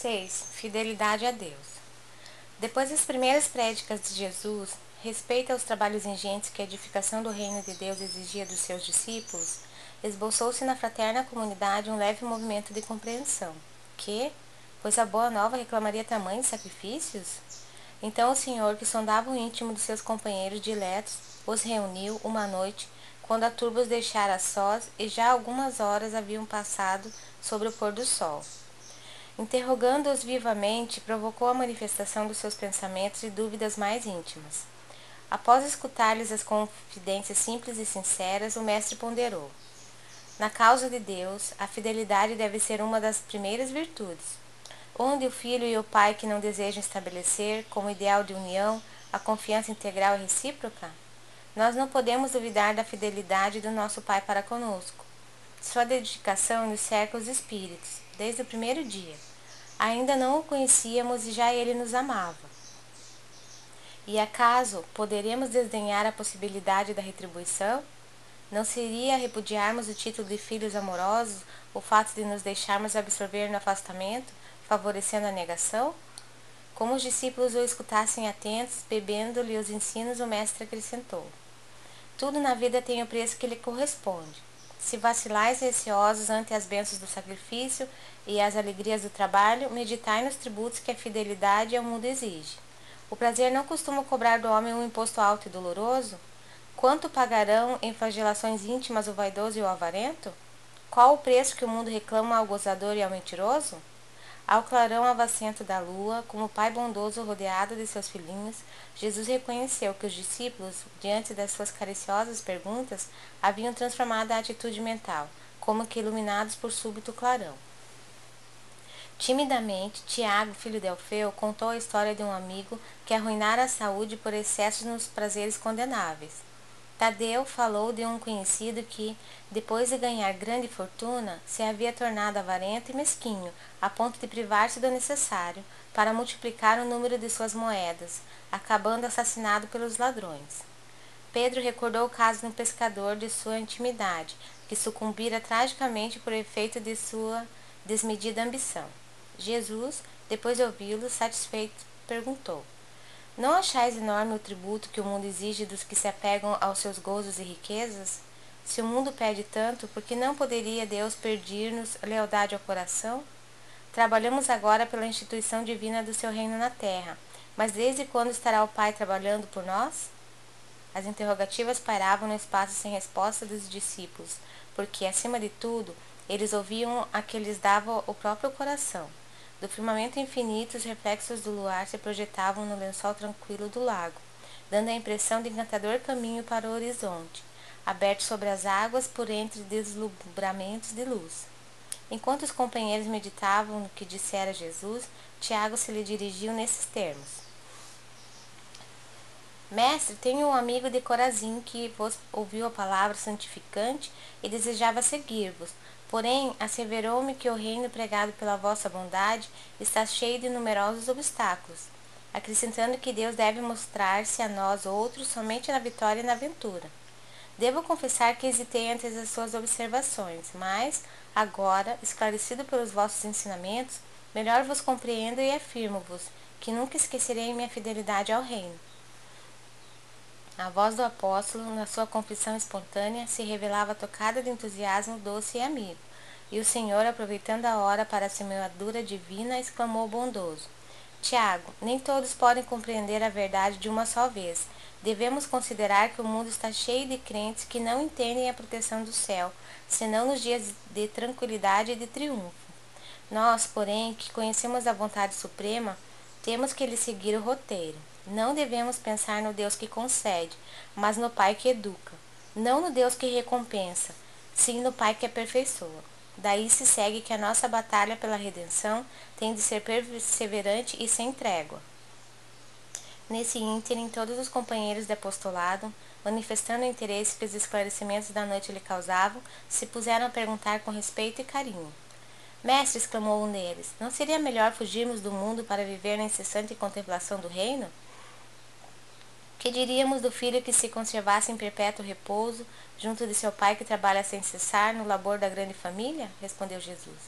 6. Fidelidade a Deus. Depois das primeiras prédicas de Jesus, respeito aos trabalhos ingentes que a edificação do reino de Deus exigia dos seus discípulos, esboçou-se na fraterna comunidade um leve movimento de compreensão. Que, pois a boa nova reclamaria tamanhos sacrifícios? Então o Senhor, que sondava o íntimo dos seus companheiros diletos, os reuniu uma noite, quando a turba os deixara sós e já algumas horas haviam passado sobre o pôr do sol. Interrogando-os vivamente, provocou a manifestação dos seus pensamentos e dúvidas mais íntimas. Após escutar-lhes as confidências simples e sinceras, o mestre ponderou. Na causa de Deus, a fidelidade deve ser uma das primeiras virtudes. Onde o filho e o pai que não desejam estabelecer, como ideal de união, a confiança integral e recíproca? Nós não podemos duvidar da fidelidade do nosso pai para conosco. Sua dedicação nos cerca os espíritos, desde o primeiro dia. Ainda não o conhecíamos e já ele nos amava. E acaso poderemos desdenhar a possibilidade da retribuição? Não seria repudiarmos o título de filhos amorosos o fato de nos deixarmos absorver no afastamento, favorecendo a negação? Como os discípulos o escutassem atentos, bebendo-lhe os ensinos, o mestre acrescentou: Tudo na vida tem o preço que lhe corresponde. Se vacilais receosos ante as bênçãos do sacrifício e as alegrias do trabalho, meditai nos tributos que a fidelidade ao mundo exige. O prazer não costuma cobrar do homem um imposto alto e doloroso? Quanto pagarão em flagelações íntimas o vaidoso e o avarento? Qual o preço que o mundo reclama ao gozador e ao mentiroso? Ao clarão avacento da lua, como pai bondoso rodeado de seus filhinhos, Jesus reconheceu que os discípulos, diante das suas cariciosas perguntas, haviam transformado a atitude mental, como que iluminados por súbito clarão. Timidamente, Tiago, filho de Alfeu, contou a história de um amigo que arruinara a saúde por excessos nos prazeres condenáveis. Tadeu falou de um conhecido que, depois de ganhar grande fortuna, se havia tornado avarento e mesquinho, a ponto de privar-se do necessário para multiplicar o número de suas moedas, acabando assassinado pelos ladrões. Pedro recordou o caso de um pescador de sua intimidade, que sucumbira tragicamente por efeito de sua desmedida ambição. Jesus, depois de ouvi-lo, satisfeito, perguntou: não achais enorme o tributo que o mundo exige dos que se apegam aos seus gozos e riquezas? Se o mundo pede tanto, por que não poderia Deus pedir-nos lealdade ao coração? Trabalhamos agora pela instituição divina do seu reino na terra, mas desde quando estará o Pai trabalhando por nós? As interrogativas pairavam no espaço sem resposta dos discípulos, porque, acima de tudo, eles ouviam a que lhes dava o próprio coração. Do firmamento infinito, os reflexos do luar se projetavam no lençol tranquilo do lago, dando a impressão de encantador caminho para o horizonte, aberto sobre as águas por entre deslumbramentos de luz. Enquanto os companheiros meditavam no que dissera Jesus, Tiago se lhe dirigiu nesses termos: Mestre, tenho um amigo de Corazim que vos ouviu a palavra santificante e desejava seguir-vos. Porém, asseverou-me que o reino pregado pela vossa bondade está cheio de numerosos obstáculos, acrescentando que Deus deve mostrar-se a nós outros somente na vitória e na aventura. Devo confessar que hesitei antes das suas observações, mas, agora, esclarecido pelos vossos ensinamentos, melhor vos compreendo e afirmo-vos que nunca esquecerei minha fidelidade ao reino. A voz do apóstolo, na sua confissão espontânea, se revelava tocada de entusiasmo doce e amigo. E o Senhor, aproveitando a hora para a semeadura divina, exclamou bondoso: Tiago, nem todos podem compreender a verdade de uma só vez. Devemos considerar que o mundo está cheio de crentes que não entendem a proteção do céu, senão nos dias de tranquilidade e de triunfo. Nós, porém, que conhecemos a vontade suprema, temos que lhe seguir o roteiro. Não devemos pensar no Deus que concede, mas no Pai que educa. Não no Deus que recompensa, sim no Pai que aperfeiçoa. Daí se segue que a nossa batalha pela redenção tem de ser perseverante e sem trégua. Nesse ínterim, todos os companheiros de apostolado, manifestando o interesse que os esclarecimentos da noite lhe causavam, se puseram a perguntar com respeito e carinho. Mestre, exclamou um deles, não seria melhor fugirmos do mundo para viver na incessante contemplação do reino? Que diríamos do filho que se conservasse em perpétuo repouso, junto de seu pai que trabalha sem cessar no labor da grande família? Respondeu Jesus.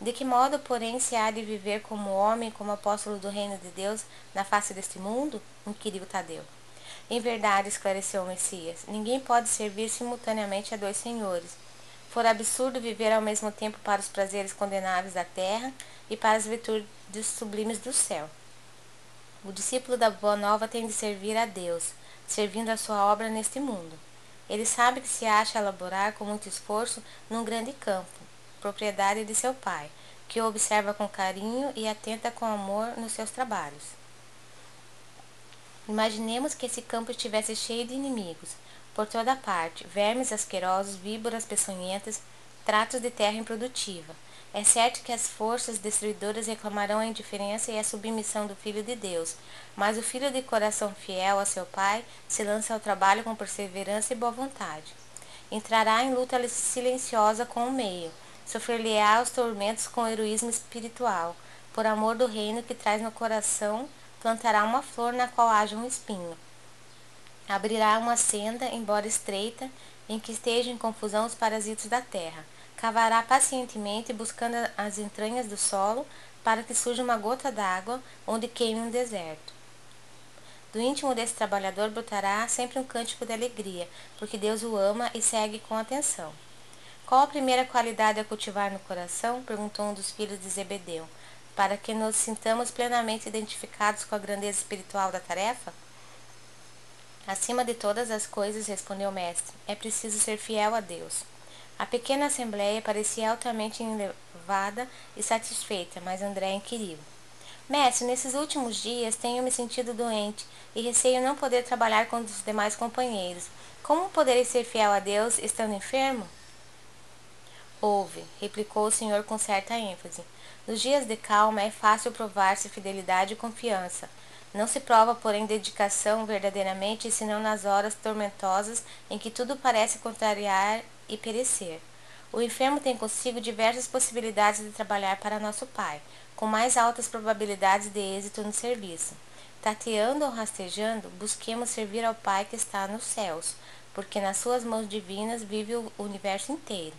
De que modo, porém, se há de viver como homem, como apóstolo do reino de Deus na face deste mundo? inquiriu Tadeu. Em verdade, esclareceu o Messias, ninguém pode servir simultaneamente a dois senhores. For absurdo viver ao mesmo tempo para os prazeres condenáveis da terra e para as virtudes sublimes do céu. O discípulo da Boa Nova tem de servir a Deus, servindo a sua obra neste mundo. Ele sabe que se acha a laborar com muito esforço num grande campo, propriedade de seu pai, que o observa com carinho e atenta com amor nos seus trabalhos. Imaginemos que esse campo estivesse cheio de inimigos, por toda parte, vermes asquerosos, víboras peçonhentas, tratos de terra improdutiva. É certo que as forças destruidoras reclamarão a indiferença e a submissão do Filho de Deus, mas o filho de coração fiel a seu pai se lança ao trabalho com perseverança e boa vontade. Entrará em luta silenciosa com o meio, sofrer-lhe-á os tormentos com heroísmo espiritual. Por amor do reino que traz no coração, plantará uma flor na qual haja um espinho. Abrirá uma senda, embora estreita, em que estejam em confusão os parasitos da terra. Cavará pacientemente, buscando as entranhas do solo, para que surja uma gota d'água, onde queime um deserto. Do íntimo desse trabalhador brotará sempre um cântico de alegria, porque Deus o ama e segue com atenção. Qual a primeira qualidade a cultivar no coração? perguntou um dos filhos de Zebedeu, para que nos sintamos plenamente identificados com a grandeza espiritual da tarefa? Acima de todas as coisas, respondeu o mestre, é preciso ser fiel a Deus. A pequena assembleia parecia altamente elevada e satisfeita, mas André inquiriu. Mestre, nesses últimos dias tenho me sentido doente e receio não poder trabalhar com os demais companheiros. Como poderei ser fiel a Deus estando enfermo? Houve, replicou o senhor com certa ênfase. Nos dias de calma é fácil provar-se fidelidade e confiança. Não se prova, porém, dedicação verdadeiramente, senão nas horas tormentosas em que tudo parece contrariar e perecer. O enfermo tem consigo diversas possibilidades de trabalhar para nosso Pai, com mais altas probabilidades de êxito no serviço. Tateando ou rastejando, busquemos servir ao Pai que está nos céus, porque nas suas mãos divinas vive o universo inteiro.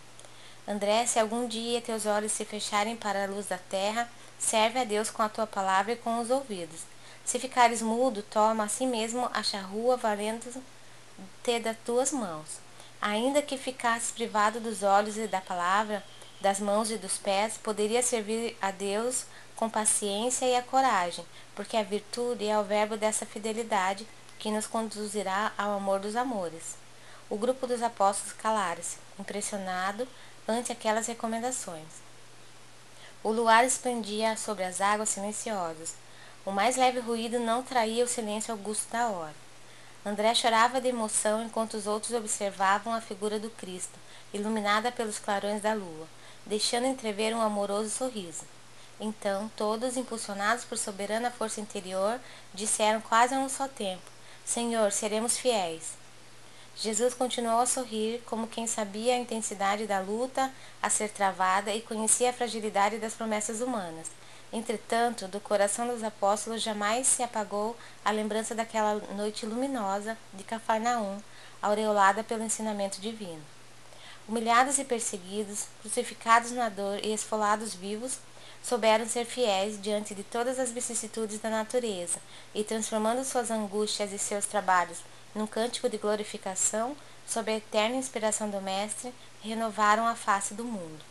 André, se algum dia teus olhos se fecharem para a luz da terra, serve a Deus com a tua palavra e com os ouvidos. Se ficares mudo, toma a si mesmo a charrua valendo-te das tuas mãos. Ainda que ficasses privado dos olhos e da palavra, das mãos e dos pés, poderia servir a Deus com paciência e a coragem, porque a virtude é o verbo dessa fidelidade que nos conduzirá ao amor dos amores. O grupo dos apóstolos calaram-se, impressionado ante aquelas recomendações. O luar expandia sobre as águas silenciosas. O mais leve ruído não traía o silêncio augusto da hora. André chorava de emoção enquanto os outros observavam a figura do Cristo, iluminada pelos clarões da lua, deixando entrever um amoroso sorriso. Então, todos, impulsionados por soberana força interior, disseram quase a um só tempo: Senhor, seremos fiéis. Jesus continuou a sorrir, como quem sabia a intensidade da luta a ser travada e conhecia a fragilidade das promessas humanas. Entretanto, do coração dos apóstolos jamais se apagou a lembrança daquela noite luminosa de Cafarnaum, aureolada pelo ensinamento divino. Humilhados e perseguidos, crucificados na dor e esfolados vivos, souberam ser fiéis diante de todas as vicissitudes da natureza e, transformando suas angústias e seus trabalhos num cântico de glorificação, sob a eterna inspiração do Mestre, renovaram a face do mundo.